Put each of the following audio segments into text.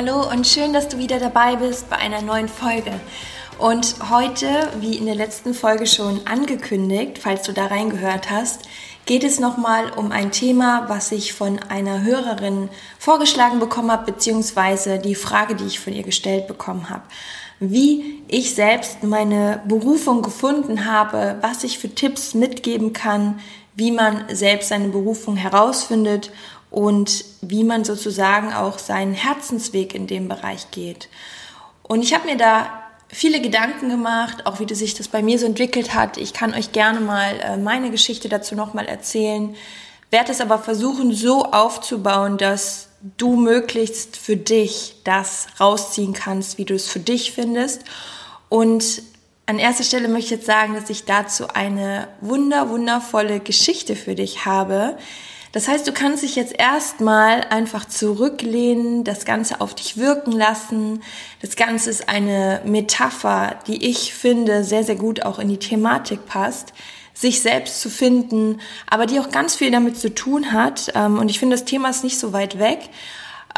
Hallo und schön, dass du wieder dabei bist bei einer neuen Folge. Und heute, wie in der letzten Folge schon angekündigt, falls du da reingehört hast, geht es nochmal um ein Thema, was ich von einer Hörerin vorgeschlagen bekommen habe, beziehungsweise die Frage, die ich von ihr gestellt bekommen habe. Wie ich selbst meine Berufung gefunden habe, was ich für Tipps mitgeben kann, wie man selbst seine Berufung herausfindet und wie man sozusagen auch seinen Herzensweg in dem Bereich geht. Und ich habe mir da viele Gedanken gemacht, auch wie sich das bei mir so entwickelt hat. Ich kann euch gerne mal äh, meine Geschichte dazu nochmal erzählen, werde es aber versuchen so aufzubauen, dass du möglichst für dich das rausziehen kannst, wie du es für dich findest. Und an erster Stelle möchte ich jetzt sagen, dass ich dazu eine wunder, wundervolle Geschichte für dich habe, das heißt, du kannst dich jetzt erstmal einfach zurücklehnen, das Ganze auf dich wirken lassen. Das Ganze ist eine Metapher, die ich finde sehr, sehr gut auch in die Thematik passt, sich selbst zu finden, aber die auch ganz viel damit zu tun hat. Ähm, und ich finde, das Thema ist nicht so weit weg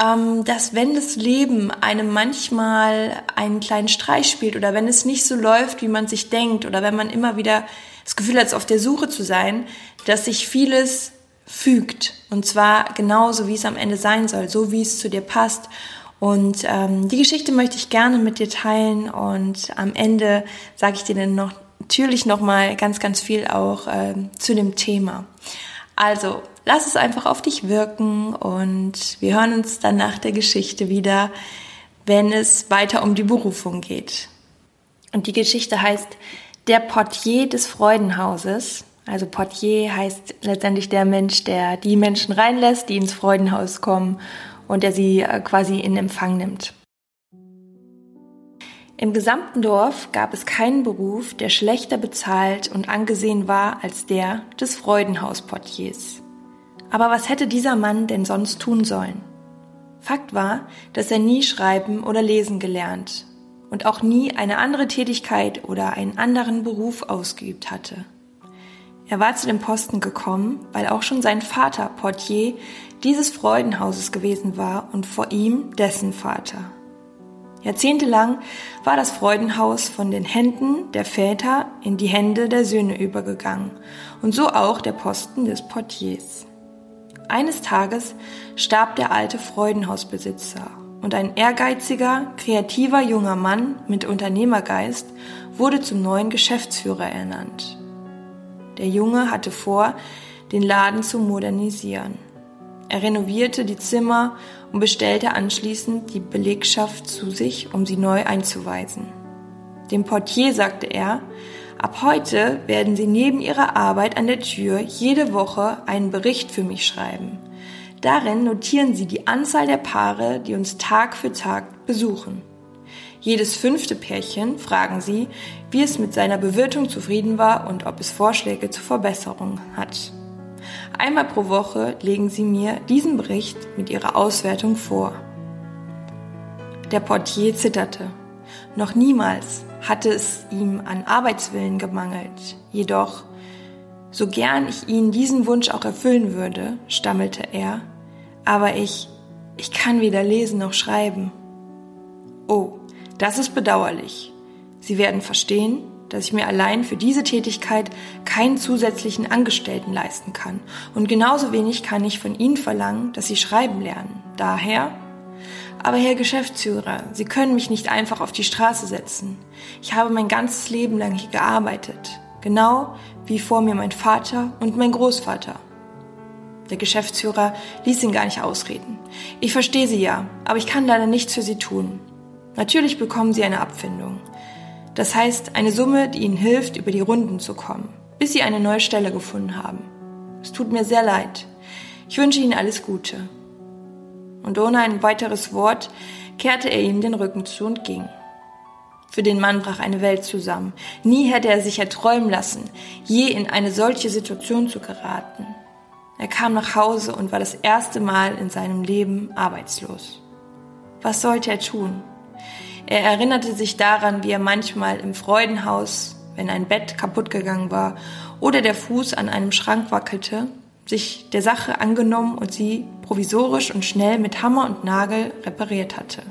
ähm, dass wenn das Leben einem manchmal einen kleinen Streich spielt oder wenn es nicht so läuft, wie man sich denkt oder wenn man immer wieder das Gefühl hat, auf der Suche zu sein, dass sich vieles fügt. Und zwar genauso, wie es am Ende sein soll, so wie es zu dir passt. Und ähm, die Geschichte möchte ich gerne mit dir teilen. Und am Ende sage ich dir dann noch natürlich noch mal ganz, ganz viel auch ähm, zu dem Thema. Also lass es einfach auf dich wirken und wir hören uns dann nach der Geschichte wieder, wenn es weiter um die Berufung geht. Und die Geschichte heißt Der Portier des Freudenhauses also Portier heißt letztendlich der Mensch, der die Menschen reinlässt, die ins Freudenhaus kommen und der sie äh, quasi in Empfang nimmt. Im gesamten Dorf gab es keinen Beruf, der schlechter bezahlt und angesehen war als der des Freudenhausportiers. Aber was hätte dieser Mann denn sonst tun sollen? Fakt war, dass er nie schreiben oder lesen gelernt und auch nie eine andere Tätigkeit oder einen anderen Beruf ausgeübt hatte. Er war zu dem Posten gekommen, weil auch schon sein Vater Portier dieses Freudenhauses gewesen war und vor ihm dessen Vater. Jahrzehntelang war das Freudenhaus von den Händen der Väter in die Hände der Söhne übergegangen und so auch der Posten des Portiers. Eines Tages starb der alte Freudenhausbesitzer und ein ehrgeiziger, kreativer junger Mann mit Unternehmergeist wurde zum neuen Geschäftsführer ernannt. Der Junge hatte vor, den Laden zu modernisieren. Er renovierte die Zimmer und bestellte anschließend die Belegschaft zu sich, um sie neu einzuweisen. Dem Portier sagte er, ab heute werden Sie neben Ihrer Arbeit an der Tür jede Woche einen Bericht für mich schreiben. Darin notieren Sie die Anzahl der Paare, die uns Tag für Tag besuchen. Jedes fünfte Pärchen fragen sie, wie es mit seiner Bewirtung zufrieden war und ob es Vorschläge zur Verbesserung hat. Einmal pro Woche legen sie mir diesen Bericht mit ihrer Auswertung vor. Der Portier zitterte. Noch niemals hatte es ihm an Arbeitswillen gemangelt. Jedoch, so gern ich Ihnen diesen Wunsch auch erfüllen würde, stammelte er, aber ich, ich kann weder lesen noch schreiben. Oh, das ist bedauerlich. Sie werden verstehen, dass ich mir allein für diese Tätigkeit keinen zusätzlichen Angestellten leisten kann. Und genauso wenig kann ich von Ihnen verlangen, dass Sie schreiben lernen. Daher aber Herr Geschäftsführer, Sie können mich nicht einfach auf die Straße setzen. Ich habe mein ganzes Leben lang hier gearbeitet. Genau wie vor mir mein Vater und mein Großvater. Der Geschäftsführer ließ ihn gar nicht ausreden. Ich verstehe Sie ja, aber ich kann leider nichts für Sie tun. Natürlich bekommen Sie eine Abfindung. Das heißt, eine Summe, die Ihnen hilft, über die Runden zu kommen, bis Sie eine neue Stelle gefunden haben. Es tut mir sehr leid. Ich wünsche Ihnen alles Gute. und ohne ein weiteres Wort kehrte er ihm den Rücken zu und ging. Für den Mann brach eine Welt zusammen. Nie hätte er sich erträumen lassen, je in eine solche Situation zu geraten. Er kam nach Hause und war das erste Mal in seinem Leben arbeitslos. Was sollte er tun? Er erinnerte sich daran, wie er manchmal im Freudenhaus, wenn ein Bett kaputt gegangen war oder der Fuß an einem Schrank wackelte, sich der Sache angenommen und sie provisorisch und schnell mit Hammer und Nagel repariert hatte.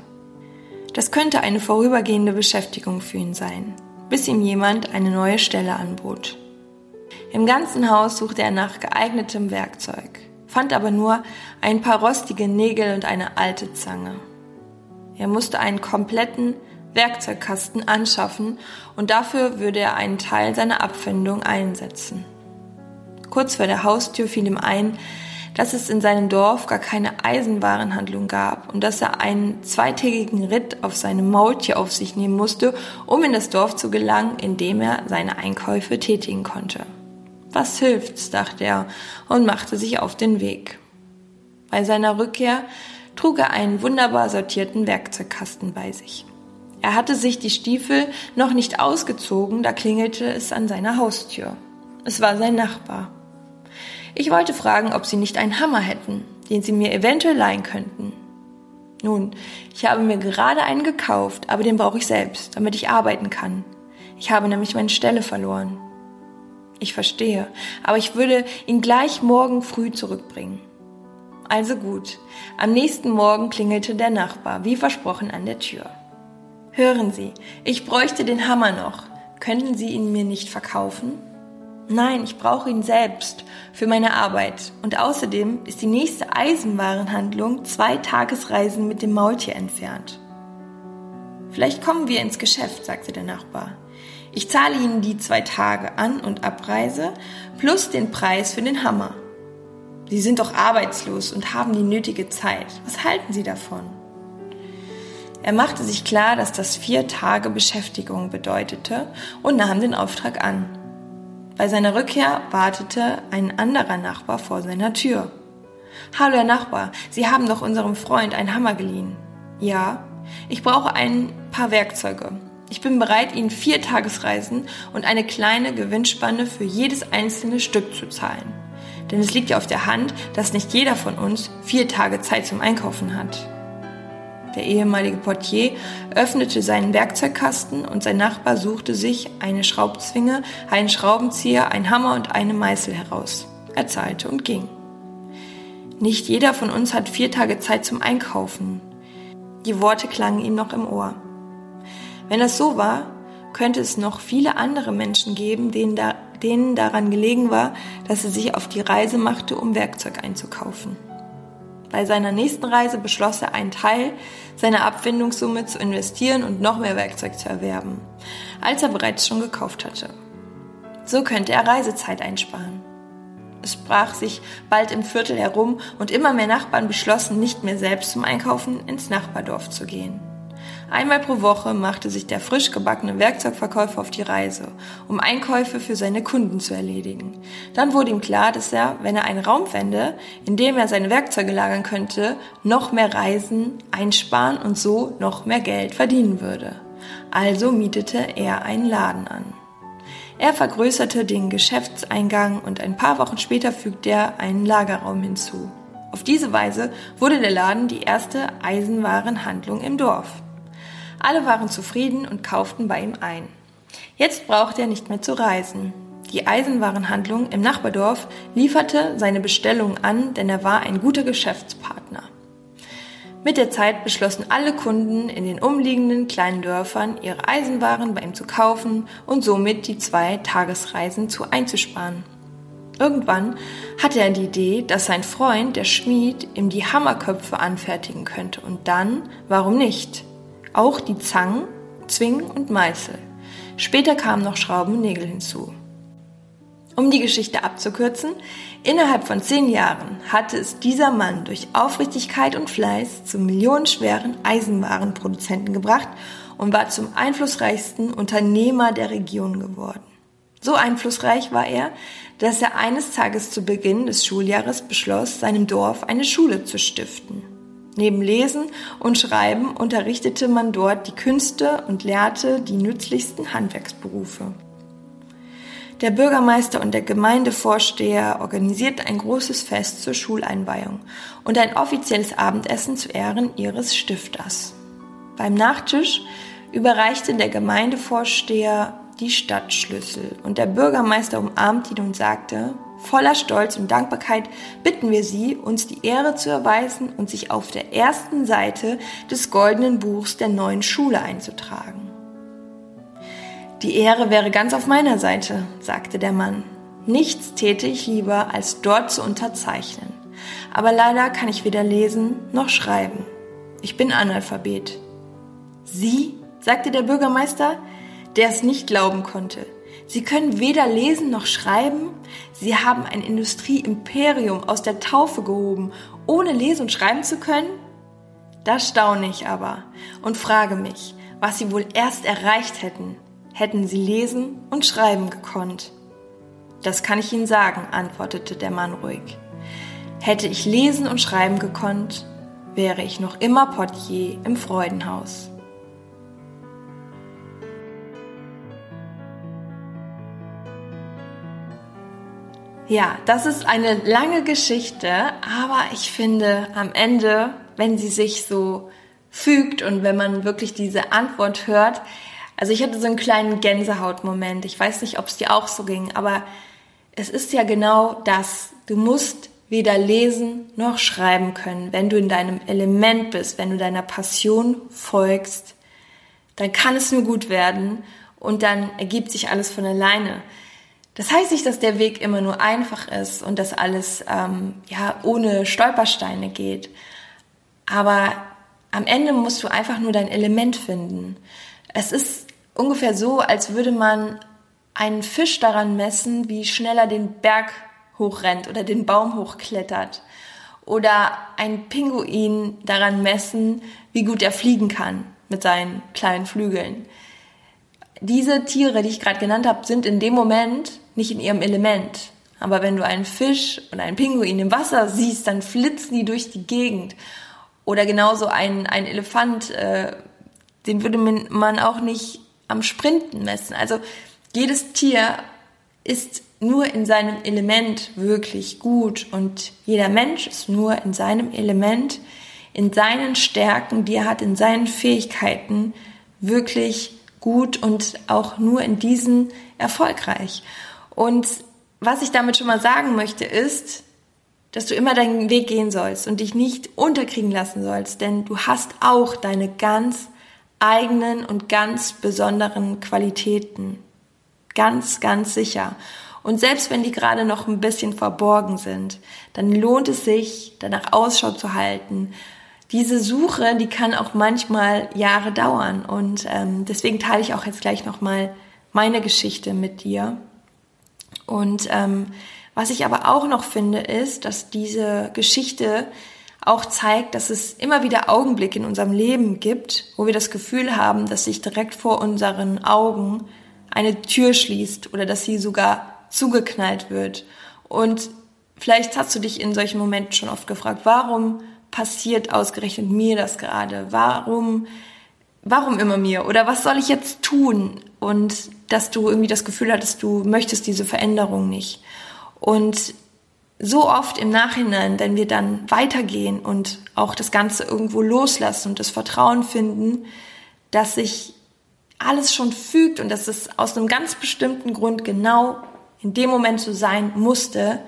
Das könnte eine vorübergehende Beschäftigung für ihn sein, bis ihm jemand eine neue Stelle anbot. Im ganzen Haus suchte er nach geeignetem Werkzeug, fand aber nur ein paar rostige Nägel und eine alte Zange. Er musste einen kompletten Werkzeugkasten anschaffen und dafür würde er einen Teil seiner Abfindung einsetzen. Kurz vor der Haustür fiel ihm ein, dass es in seinem Dorf gar keine Eisenwarenhandlung gab und dass er einen zweitägigen Ritt auf seinem Maultier auf sich nehmen musste, um in das Dorf zu gelangen, in dem er seine Einkäufe tätigen konnte. Was hilft's, dachte er und machte sich auf den Weg. Bei seiner Rückkehr trug er einen wunderbar sortierten Werkzeugkasten bei sich. Er hatte sich die Stiefel noch nicht ausgezogen, da klingelte es an seiner Haustür. Es war sein Nachbar. Ich wollte fragen, ob Sie nicht einen Hammer hätten, den Sie mir eventuell leihen könnten. Nun, ich habe mir gerade einen gekauft, aber den brauche ich selbst, damit ich arbeiten kann. Ich habe nämlich meine Stelle verloren. Ich verstehe, aber ich würde ihn gleich morgen früh zurückbringen. Also gut. Am nächsten Morgen klingelte der Nachbar, wie versprochen, an der Tür. Hören Sie, ich bräuchte den Hammer noch. Könnten Sie ihn mir nicht verkaufen? Nein, ich brauche ihn selbst für meine Arbeit. Und außerdem ist die nächste Eisenwarenhandlung zwei Tagesreisen mit dem Maultier entfernt. Vielleicht kommen wir ins Geschäft, sagte der Nachbar. Ich zahle Ihnen die zwei Tage An- und Abreise plus den Preis für den Hammer. Sie sind doch arbeitslos und haben die nötige Zeit. Was halten Sie davon? Er machte sich klar, dass das vier Tage Beschäftigung bedeutete und nahm den Auftrag an. Bei seiner Rückkehr wartete ein anderer Nachbar vor seiner Tür. Hallo Herr Nachbar, Sie haben doch unserem Freund einen Hammer geliehen. Ja, ich brauche ein paar Werkzeuge. Ich bin bereit, Ihnen vier Tagesreisen und eine kleine Gewinnspanne für jedes einzelne Stück zu zahlen. Denn es liegt ja auf der Hand, dass nicht jeder von uns vier Tage Zeit zum Einkaufen hat. Der ehemalige Portier öffnete seinen Werkzeugkasten und sein Nachbar suchte sich eine Schraubzwinge, einen Schraubenzieher, einen Hammer und eine Meißel heraus. Er zahlte und ging. Nicht jeder von uns hat vier Tage Zeit zum Einkaufen. Die Worte klangen ihm noch im Ohr. Wenn das so war, könnte es noch viele andere Menschen geben, denen, da, denen daran gelegen war, dass er sich auf die Reise machte, um Werkzeug einzukaufen. Bei seiner nächsten Reise beschloss er, einen Teil seiner Abfindungssumme zu investieren und noch mehr Werkzeug zu erwerben, als er bereits schon gekauft hatte. So könnte er Reisezeit einsparen. Es sprach sich bald im Viertel herum und immer mehr Nachbarn beschlossen, nicht mehr selbst zum Einkaufen ins Nachbardorf zu gehen. Einmal pro Woche machte sich der frisch gebackene Werkzeugverkäufer auf die Reise, um Einkäufe für seine Kunden zu erledigen. Dann wurde ihm klar, dass er, wenn er einen Raum fände, in dem er seine Werkzeuge lagern könnte, noch mehr Reisen einsparen und so noch mehr Geld verdienen würde. Also mietete er einen Laden an. Er vergrößerte den Geschäftseingang und ein paar Wochen später fügte er einen Lagerraum hinzu. Auf diese Weise wurde der Laden die erste Eisenwarenhandlung im Dorf. Alle waren zufrieden und kauften bei ihm ein. Jetzt brauchte er nicht mehr zu reisen. Die Eisenwarenhandlung im Nachbardorf lieferte seine Bestellung an, denn er war ein guter Geschäftspartner. Mit der Zeit beschlossen alle Kunden in den umliegenden kleinen Dörfern, ihre Eisenwaren bei ihm zu kaufen und somit die zwei Tagesreisen zu einzusparen. Irgendwann hatte er die Idee, dass sein Freund, der Schmied, ihm die Hammerköpfe anfertigen könnte und dann, warum nicht? Auch die Zangen, Zwingen und Meißel. Später kamen noch Schrauben und Nägel hinzu. Um die Geschichte abzukürzen, innerhalb von zehn Jahren hatte es dieser Mann durch Aufrichtigkeit und Fleiß zum millionenschweren Eisenwarenproduzenten gebracht und war zum einflussreichsten Unternehmer der Region geworden. So einflussreich war er, dass er eines Tages zu Beginn des Schuljahres beschloss, seinem Dorf eine Schule zu stiften. Neben Lesen und Schreiben unterrichtete man dort die Künste und lehrte die nützlichsten Handwerksberufe. Der Bürgermeister und der Gemeindevorsteher organisierten ein großes Fest zur Schuleinweihung und ein offizielles Abendessen zu Ehren ihres Stifters. Beim Nachtisch überreichte der Gemeindevorsteher die Stadtschlüssel und der Bürgermeister umarmte ihn und sagte, voller Stolz und Dankbarkeit bitten wir Sie, uns die Ehre zu erweisen und sich auf der ersten Seite des goldenen Buchs der neuen Schule einzutragen. Die Ehre wäre ganz auf meiner Seite, sagte der Mann. Nichts täte ich lieber, als dort zu unterzeichnen. Aber leider kann ich weder lesen noch schreiben. Ich bin Analphabet. Sie? sagte der Bürgermeister, der es nicht glauben konnte. Sie können weder lesen noch schreiben. Sie haben ein Industrieimperium aus der Taufe gehoben, ohne lesen und schreiben zu können? Da staune ich aber und frage mich, was Sie wohl erst erreicht hätten, hätten sie lesen und schreiben gekonnt. Das kann ich Ihnen sagen, antwortete der Mann ruhig. Hätte ich lesen und schreiben gekonnt, wäre ich noch immer Portier im Freudenhaus. Ja, das ist eine lange Geschichte, aber ich finde am Ende, wenn sie sich so fügt und wenn man wirklich diese Antwort hört, also ich hatte so einen kleinen Gänsehautmoment. Ich weiß nicht, ob es dir auch so ging, aber es ist ja genau das. Du musst weder lesen noch schreiben können. Wenn du in deinem Element bist, wenn du deiner Passion folgst, dann kann es nur gut werden und dann ergibt sich alles von alleine. Das heißt nicht, dass der Weg immer nur einfach ist und dass alles ähm, ja ohne Stolpersteine geht. Aber am Ende musst du einfach nur dein Element finden. Es ist ungefähr so, als würde man einen Fisch daran messen, wie schnell er den Berg hochrennt oder den Baum hochklettert. Oder ein Pinguin daran messen, wie gut er fliegen kann mit seinen kleinen Flügeln. Diese Tiere, die ich gerade genannt habe, sind in dem Moment nicht in ihrem Element. Aber wenn du einen Fisch oder einen Pinguin im Wasser siehst, dann flitzen die durch die Gegend. Oder genauso ein, ein Elefant, äh, den würde man auch nicht am Sprinten messen. Also jedes Tier ist nur in seinem Element wirklich gut und jeder Mensch ist nur in seinem Element, in seinen Stärken, die er hat, in seinen Fähigkeiten wirklich gut und auch nur in diesen erfolgreich. Und was ich damit schon mal sagen möchte, ist, dass du immer deinen Weg gehen sollst und dich nicht unterkriegen lassen sollst, denn du hast auch deine ganz eigenen und ganz besonderen Qualitäten. Ganz, ganz sicher. Und selbst wenn die gerade noch ein bisschen verborgen sind, dann lohnt es sich, danach Ausschau zu halten. Diese Suche, die kann auch manchmal Jahre dauern. Und ähm, deswegen teile ich auch jetzt gleich nochmal meine Geschichte mit dir. Und ähm, was ich aber auch noch finde, ist, dass diese Geschichte auch zeigt, dass es immer wieder Augenblicke in unserem Leben gibt, wo wir das Gefühl haben, dass sich direkt vor unseren Augen eine Tür schließt oder dass sie sogar zugeknallt wird. Und vielleicht hast du dich in solchen Momenten schon oft gefragt, warum passiert ausgerechnet mir das gerade? Warum, warum immer mir? Oder was soll ich jetzt tun? Und dass du irgendwie das Gefühl hattest, du möchtest diese Veränderung nicht. Und so oft im Nachhinein, wenn wir dann weitergehen und auch das Ganze irgendwo loslassen und das Vertrauen finden, dass sich alles schon fügt und dass es aus einem ganz bestimmten Grund genau in dem Moment so sein musste,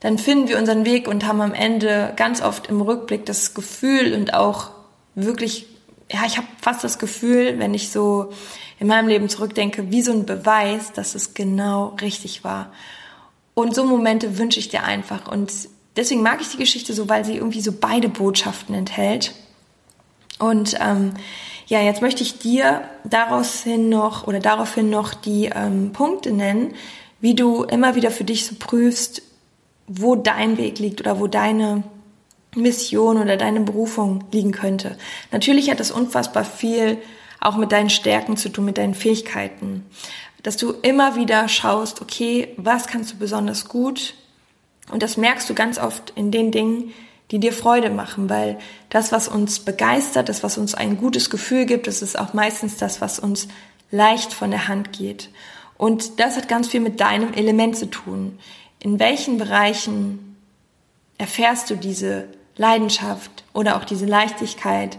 dann finden wir unseren Weg und haben am Ende ganz oft im Rückblick das Gefühl und auch wirklich, ja, ich habe fast das Gefühl, wenn ich so in meinem Leben zurückdenke, wie so ein Beweis, dass es genau richtig war. Und so Momente wünsche ich dir einfach. Und deswegen mag ich die Geschichte so, weil sie irgendwie so beide Botschaften enthält. Und ähm, ja, jetzt möchte ich dir daraus hin noch oder daraufhin noch die ähm, Punkte nennen, wie du immer wieder für dich so prüfst, wo dein Weg liegt oder wo deine Mission oder deine Berufung liegen könnte. Natürlich hat das unfassbar viel auch mit deinen Stärken zu tun, mit deinen Fähigkeiten dass du immer wieder schaust, okay, was kannst du besonders gut? Und das merkst du ganz oft in den Dingen, die dir Freude machen, weil das, was uns begeistert, das, was uns ein gutes Gefühl gibt, das ist auch meistens das, was uns leicht von der Hand geht. Und das hat ganz viel mit deinem Element zu tun. In welchen Bereichen erfährst du diese Leidenschaft oder auch diese Leichtigkeit?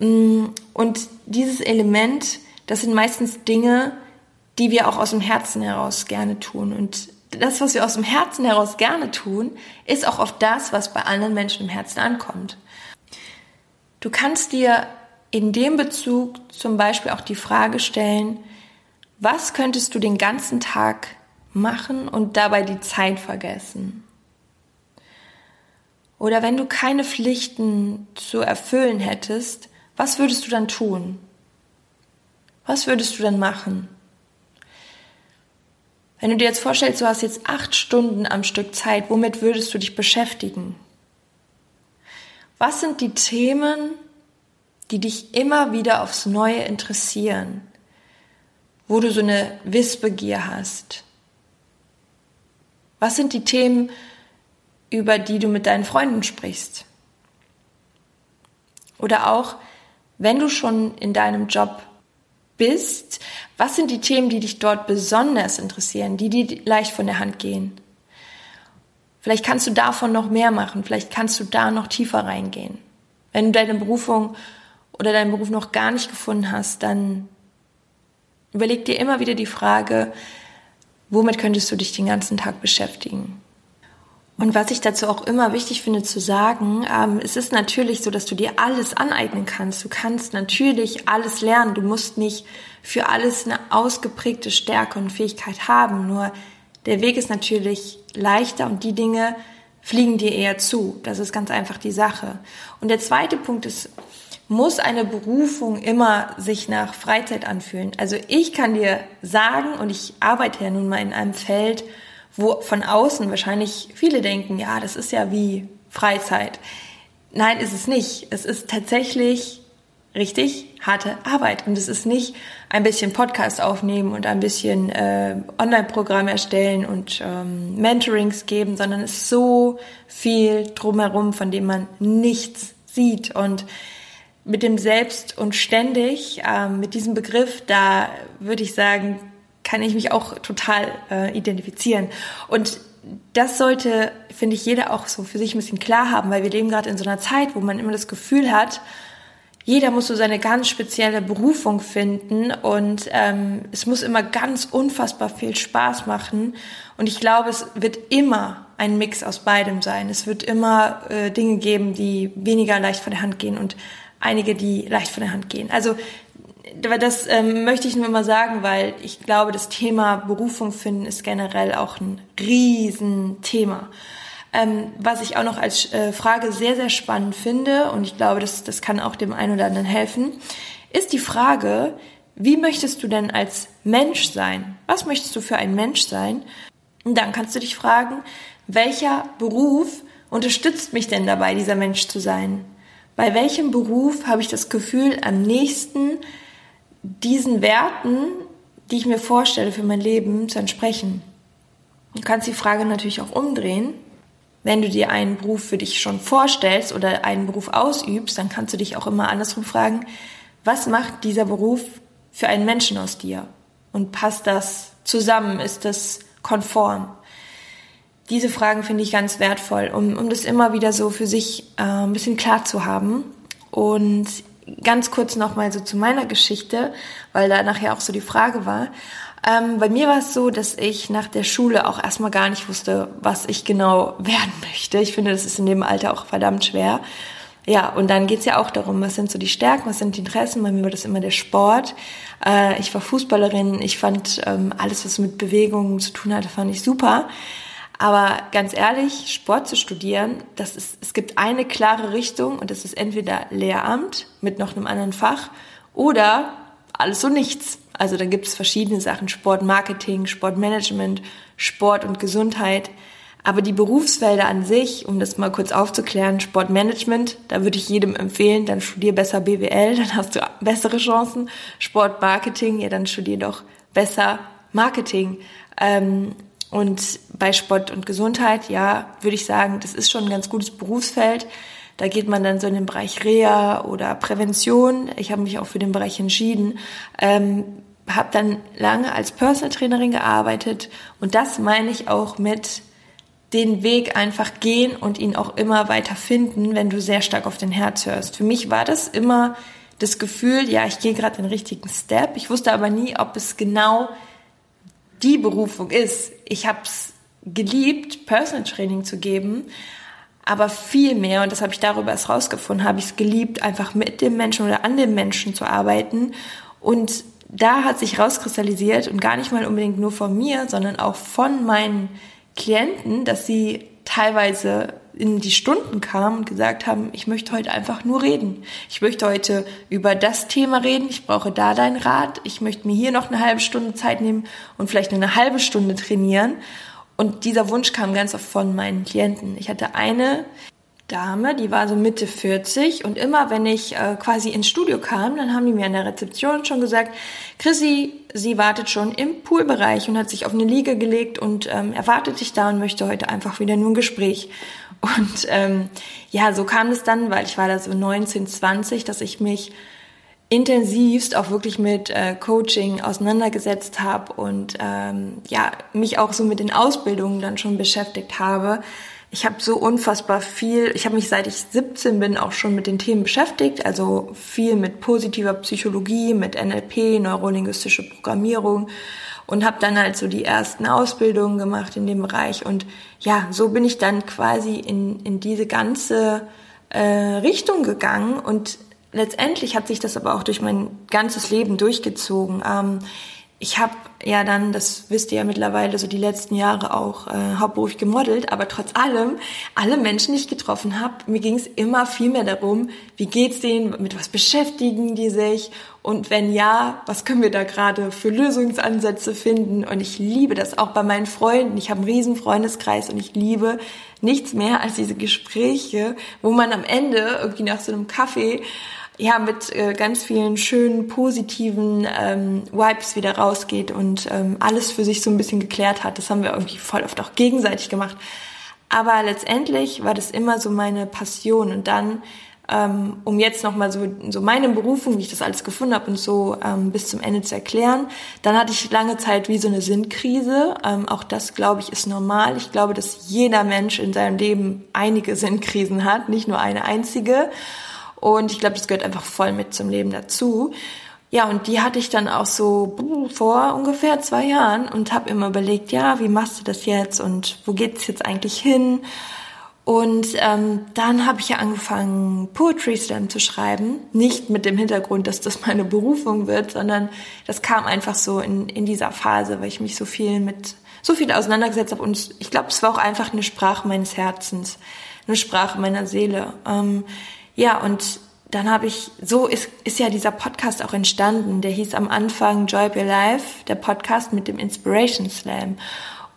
Mm, und dieses Element, das sind meistens Dinge, die wir auch aus dem Herzen heraus gerne tun. Und das, was wir aus dem Herzen heraus gerne tun, ist auch oft das, was bei anderen Menschen im Herzen ankommt. Du kannst dir in dem Bezug zum Beispiel auch die Frage stellen, was könntest du den ganzen Tag machen und dabei die Zeit vergessen? Oder wenn du keine Pflichten zu erfüllen hättest, was würdest du dann tun? Was würdest du dann machen? Wenn du dir jetzt vorstellst, du hast jetzt acht Stunden am Stück Zeit, womit würdest du dich beschäftigen? Was sind die Themen, die dich immer wieder aufs Neue interessieren, wo du so eine Wissbegier hast? Was sind die Themen, über die du mit deinen Freunden sprichst? Oder auch, wenn du schon in deinem Job bist, was sind die Themen, die dich dort besonders interessieren, die dir leicht von der Hand gehen? Vielleicht kannst du davon noch mehr machen, vielleicht kannst du da noch tiefer reingehen. Wenn du deine Berufung oder deinen Beruf noch gar nicht gefunden hast, dann überleg dir immer wieder die Frage, womit könntest du dich den ganzen Tag beschäftigen? Und was ich dazu auch immer wichtig finde zu sagen, ähm, es ist natürlich so, dass du dir alles aneignen kannst. Du kannst natürlich alles lernen. Du musst nicht für alles eine ausgeprägte Stärke und Fähigkeit haben. Nur der Weg ist natürlich leichter und die Dinge fliegen dir eher zu. Das ist ganz einfach die Sache. Und der zweite Punkt ist, muss eine Berufung immer sich nach Freizeit anfühlen? Also ich kann dir sagen, und ich arbeite ja nun mal in einem Feld, wo von außen wahrscheinlich viele denken, ja, das ist ja wie Freizeit. Nein, ist es nicht. Es ist tatsächlich richtig harte Arbeit und es ist nicht ein bisschen Podcast aufnehmen und ein bisschen äh, Online-Programm erstellen und ähm, Mentorings geben, sondern es ist so viel drumherum, von dem man nichts sieht und mit dem Selbst und ständig, ähm, mit diesem Begriff, da würde ich sagen, kann ich mich auch total äh, identifizieren. Und das sollte, finde ich, jeder auch so für sich ein bisschen klar haben, weil wir leben gerade in so einer Zeit, wo man immer das Gefühl hat, jeder muss so seine ganz spezielle Berufung finden und ähm, es muss immer ganz unfassbar viel Spaß machen. Und ich glaube, es wird immer ein Mix aus beidem sein. Es wird immer äh, Dinge geben, die weniger leicht von der Hand gehen und einige, die leicht von der Hand gehen. Also das ähm, möchte ich nur mal sagen, weil ich glaube, das Thema Berufung finden ist generell auch ein Riesenthema. Ähm, was ich auch noch als äh, Frage sehr, sehr spannend finde, und ich glaube, das, das kann auch dem einen oder anderen helfen, ist die Frage, wie möchtest du denn als Mensch sein? Was möchtest du für ein Mensch sein? Und dann kannst du dich fragen, welcher Beruf unterstützt mich denn dabei, dieser Mensch zu sein? Bei welchem Beruf habe ich das Gefühl, am nächsten diesen Werten, die ich mir vorstelle für mein Leben, zu entsprechen. Du kannst die Frage natürlich auch umdrehen. Wenn du dir einen Beruf für dich schon vorstellst oder einen Beruf ausübst, dann kannst du dich auch immer andersrum fragen, was macht dieser Beruf für einen Menschen aus dir? Und passt das zusammen? Ist das konform? Diese Fragen finde ich ganz wertvoll, um, um das immer wieder so für sich äh, ein bisschen klar zu haben. Und ganz kurz nochmal so zu meiner Geschichte, weil da nachher auch so die Frage war. Ähm, bei mir war es so, dass ich nach der Schule auch erstmal gar nicht wusste, was ich genau werden möchte. Ich finde, das ist in dem Alter auch verdammt schwer. Ja, und dann geht's ja auch darum, was sind so die Stärken, was sind die Interessen. Bei mir war das immer der Sport. Äh, ich war Fußballerin, ich fand ähm, alles, was mit Bewegungen zu tun hatte, fand ich super. Aber ganz ehrlich, Sport zu studieren, das ist, es gibt eine klare Richtung und das ist entweder Lehramt mit noch einem anderen Fach oder alles und nichts. Also da gibt es verschiedene Sachen, Sportmarketing, Sportmanagement, Sport und Gesundheit. Aber die Berufsfelder an sich, um das mal kurz aufzuklären, Sportmanagement, da würde ich jedem empfehlen, dann studier besser BWL, dann hast du bessere Chancen. Sportmarketing, ja, dann studier doch besser Marketing. Ähm, und bei Sport und Gesundheit, ja, würde ich sagen, das ist schon ein ganz gutes Berufsfeld. Da geht man dann so in den Bereich Reha oder Prävention. Ich habe mich auch für den Bereich entschieden. Ähm, habe dann lange als Personal Trainerin gearbeitet und das meine ich auch mit den Weg einfach gehen und ihn auch immer weiter finden, wenn du sehr stark auf den Herz hörst. Für mich war das immer das Gefühl, ja, ich gehe gerade den richtigen Step. Ich wusste aber nie, ob es genau die Berufung ist. Ich habe es geliebt, Personal Training zu geben, aber viel mehr, und das habe ich darüber erst rausgefunden, habe ich es geliebt, einfach mit dem Menschen oder an dem Menschen zu arbeiten. Und da hat sich rauskristallisiert und gar nicht mal unbedingt nur von mir, sondern auch von meinen Klienten, dass sie teilweise in die Stunden kamen und gesagt haben, ich möchte heute einfach nur reden. Ich möchte heute über das Thema reden. Ich brauche da deinen Rat. Ich möchte mir hier noch eine halbe Stunde Zeit nehmen und vielleicht eine halbe Stunde trainieren. Und dieser Wunsch kam ganz oft von meinen Klienten. Ich hatte eine Dame, die war so Mitte 40 und immer wenn ich äh, quasi ins Studio kam, dann haben die mir an der Rezeption schon gesagt, Chrissy, sie wartet schon im Poolbereich und hat sich auf eine Liege gelegt und ähm, erwartet dich da und möchte heute einfach wieder nur ein Gespräch. Und ähm, ja, so kam es dann, weil ich war da so 19, 20, dass ich mich intensivst auch wirklich mit äh, Coaching auseinandergesetzt habe und ähm, ja mich auch so mit den Ausbildungen dann schon beschäftigt habe. Ich habe so unfassbar viel, ich habe mich seit ich 17 bin auch schon mit den Themen beschäftigt, also viel mit positiver Psychologie, mit NLP, neurolinguistische Programmierung und habe dann halt so die ersten Ausbildungen gemacht in dem Bereich und ja, so bin ich dann quasi in, in diese ganze äh, Richtung gegangen und letztendlich hat sich das aber auch durch mein ganzes Leben durchgezogen. Ähm, ich habe ja dann, das wisst ihr ja mittlerweile, so die letzten Jahre auch äh, hauptberuflich gemodelt, aber trotz allem, alle Menschen, die ich getroffen habe, mir ging es immer viel mehr darum, wie geht's denen, mit was beschäftigen die sich und wenn ja, was können wir da gerade für Lösungsansätze finden? Und ich liebe das auch bei meinen Freunden. Ich habe einen riesen Freundeskreis und ich liebe nichts mehr als diese Gespräche, wo man am Ende irgendwie nach so einem Kaffee ja mit äh, ganz vielen schönen positiven ähm, Vibes wieder rausgeht und ähm, alles für sich so ein bisschen geklärt hat. Das haben wir irgendwie voll oft auch gegenseitig gemacht. Aber letztendlich war das immer so meine Passion und dann ähm, um jetzt nochmal so, so meine Berufung, wie ich das alles gefunden habe und so ähm, bis zum Ende zu erklären. Dann hatte ich lange Zeit wie so eine Sinnkrise. Ähm, auch das, glaube ich, ist normal. Ich glaube, dass jeder Mensch in seinem Leben einige Sinnkrisen hat, nicht nur eine einzige. Und ich glaube, das gehört einfach voll mit zum Leben dazu. Ja, und die hatte ich dann auch so vor ungefähr zwei Jahren und habe immer überlegt, ja, wie machst du das jetzt und wo geht's jetzt eigentlich hin? Und ähm, dann habe ich ja angefangen, Poetry Slam zu schreiben. Nicht mit dem Hintergrund, dass das meine Berufung wird, sondern das kam einfach so in, in dieser Phase, weil ich mich so viel mit so viel auseinandergesetzt habe. Und ich glaube, es war auch einfach eine Sprache meines Herzens, eine Sprache meiner Seele. Ähm, ja, und dann habe ich, so ist, ist ja dieser Podcast auch entstanden. Der hieß am Anfang Joy Your Life, der Podcast mit dem Inspiration Slam.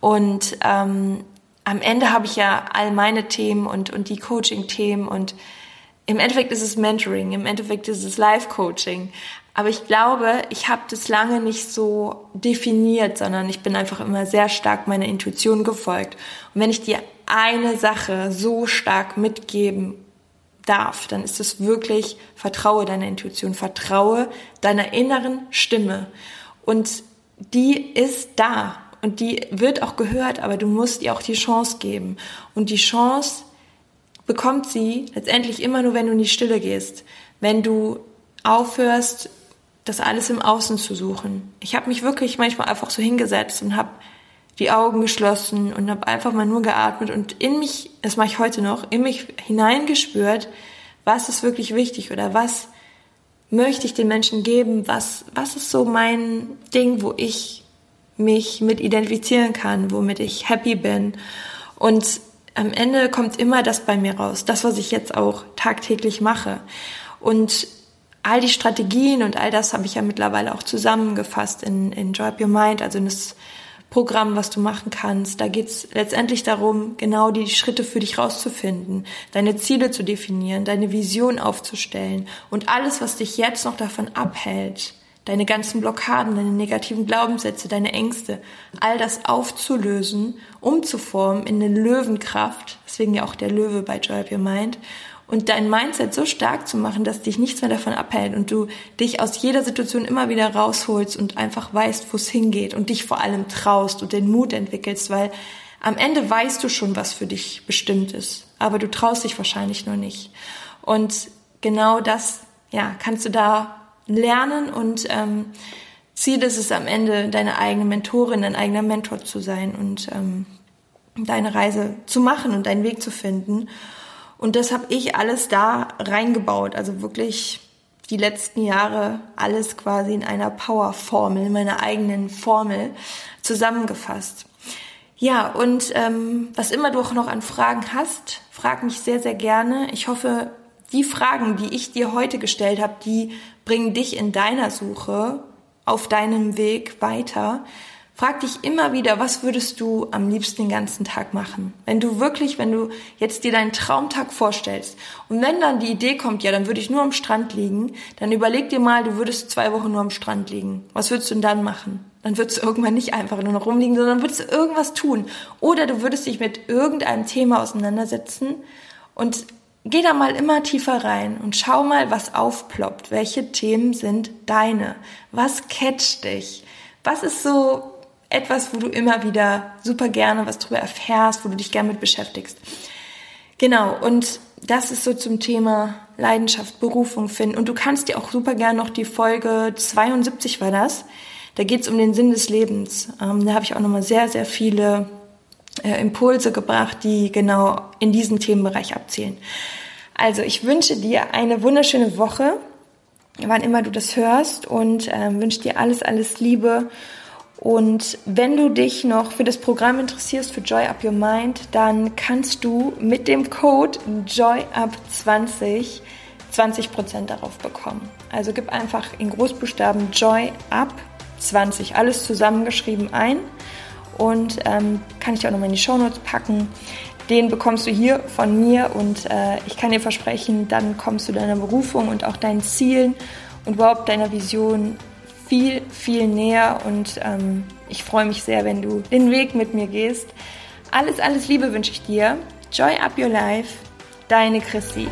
Und ähm, am Ende habe ich ja all meine Themen und, und die Coaching-Themen und im Endeffekt ist es Mentoring, im Endeffekt ist es Life-Coaching. Aber ich glaube, ich habe das lange nicht so definiert, sondern ich bin einfach immer sehr stark meiner Intuition gefolgt. Und wenn ich dir eine Sache so stark mitgeben darf, dann ist es wirklich, vertraue deiner Intuition, vertraue deiner inneren Stimme. Und die ist da und die wird auch gehört, aber du musst ihr auch die Chance geben. Und die Chance bekommt sie letztendlich immer nur, wenn du in die Stille gehst, wenn du aufhörst, das alles im Außen zu suchen. Ich habe mich wirklich manchmal einfach so hingesetzt und habe die Augen geschlossen und habe einfach mal nur geatmet und in mich, das mache ich heute noch, in mich hineingespürt, was ist wirklich wichtig oder was möchte ich den Menschen geben, was, was ist so mein Ding, wo ich mich mit identifizieren kann, womit ich happy bin. Und am Ende kommt immer das bei mir raus, das, was ich jetzt auch tagtäglich mache. Und all die Strategien und all das habe ich ja mittlerweile auch zusammengefasst in, in Up Your Mind, also in das Programm, was du machen kannst. Da geht es letztendlich darum, genau die Schritte für dich rauszufinden, deine Ziele zu definieren, deine Vision aufzustellen und alles, was dich jetzt noch davon abhält, deine ganzen Blockaden, deine negativen Glaubenssätze, deine Ängste, all das aufzulösen, umzuformen in eine Löwenkraft, deswegen ja auch der Löwe bei Up Your Mind, und dein Mindset so stark zu machen, dass dich nichts mehr davon abhält und du dich aus jeder Situation immer wieder rausholst und einfach weißt, wo es hingeht und dich vor allem traust und den Mut entwickelst, weil am Ende weißt du schon, was für dich bestimmt ist, aber du traust dich wahrscheinlich nur nicht. Und genau das, ja, kannst du da lernen und ähm, Ziel ist es am Ende, deine eigene Mentorin, dein eigener Mentor zu sein und ähm, deine Reise zu machen und deinen Weg zu finden. Und das habe ich alles da reingebaut. Also wirklich die letzten Jahre alles quasi in einer Powerformel, in meiner eigenen Formel zusammengefasst. Ja, und ähm, was immer du auch noch an Fragen hast, frag mich sehr, sehr gerne. Ich hoffe, die Fragen, die ich dir heute gestellt habe, die bringen dich in deiner Suche auf deinem Weg weiter. Frag dich immer wieder, was würdest du am liebsten den ganzen Tag machen? Wenn du wirklich, wenn du jetzt dir deinen Traumtag vorstellst und wenn dann die Idee kommt, ja, dann würde ich nur am Strand liegen, dann überleg dir mal, du würdest zwei Wochen nur am Strand liegen. Was würdest du denn dann machen? Dann würdest du irgendwann nicht einfach nur noch rumliegen, sondern würdest du irgendwas tun. Oder du würdest dich mit irgendeinem Thema auseinandersetzen und Geh da mal immer tiefer rein und schau mal, was aufploppt. Welche Themen sind deine? Was catcht dich? Was ist so etwas, wo du immer wieder super gerne was drüber erfährst, wo du dich gerne mit beschäftigst? Genau. Und das ist so zum Thema Leidenschaft, Berufung finden. Und du kannst dir auch super gerne noch die Folge 72 war das. Da geht's um den Sinn des Lebens. Ähm, da habe ich auch nochmal sehr, sehr viele äh, Impulse gebracht, die genau in diesen Themenbereich abzielen. Also ich wünsche dir eine wunderschöne Woche, wann immer du das hörst und äh, wünsche dir alles, alles Liebe. Und wenn du dich noch für das Programm interessierst, für Joy Up Your Mind, dann kannst du mit dem Code JOYUP20 20% darauf bekommen. Also gib einfach in Großbuchstaben Joy Up 20, alles zusammengeschrieben ein und ähm, kann ich auch nochmal in die Shownotes packen. Den bekommst du hier von mir und äh, ich kann dir versprechen, dann kommst du deiner Berufung und auch deinen Zielen und überhaupt deiner Vision viel, viel näher und ähm, ich freue mich sehr, wenn du den Weg mit mir gehst. Alles, alles Liebe wünsche ich dir. Joy up your life, deine Chrissy.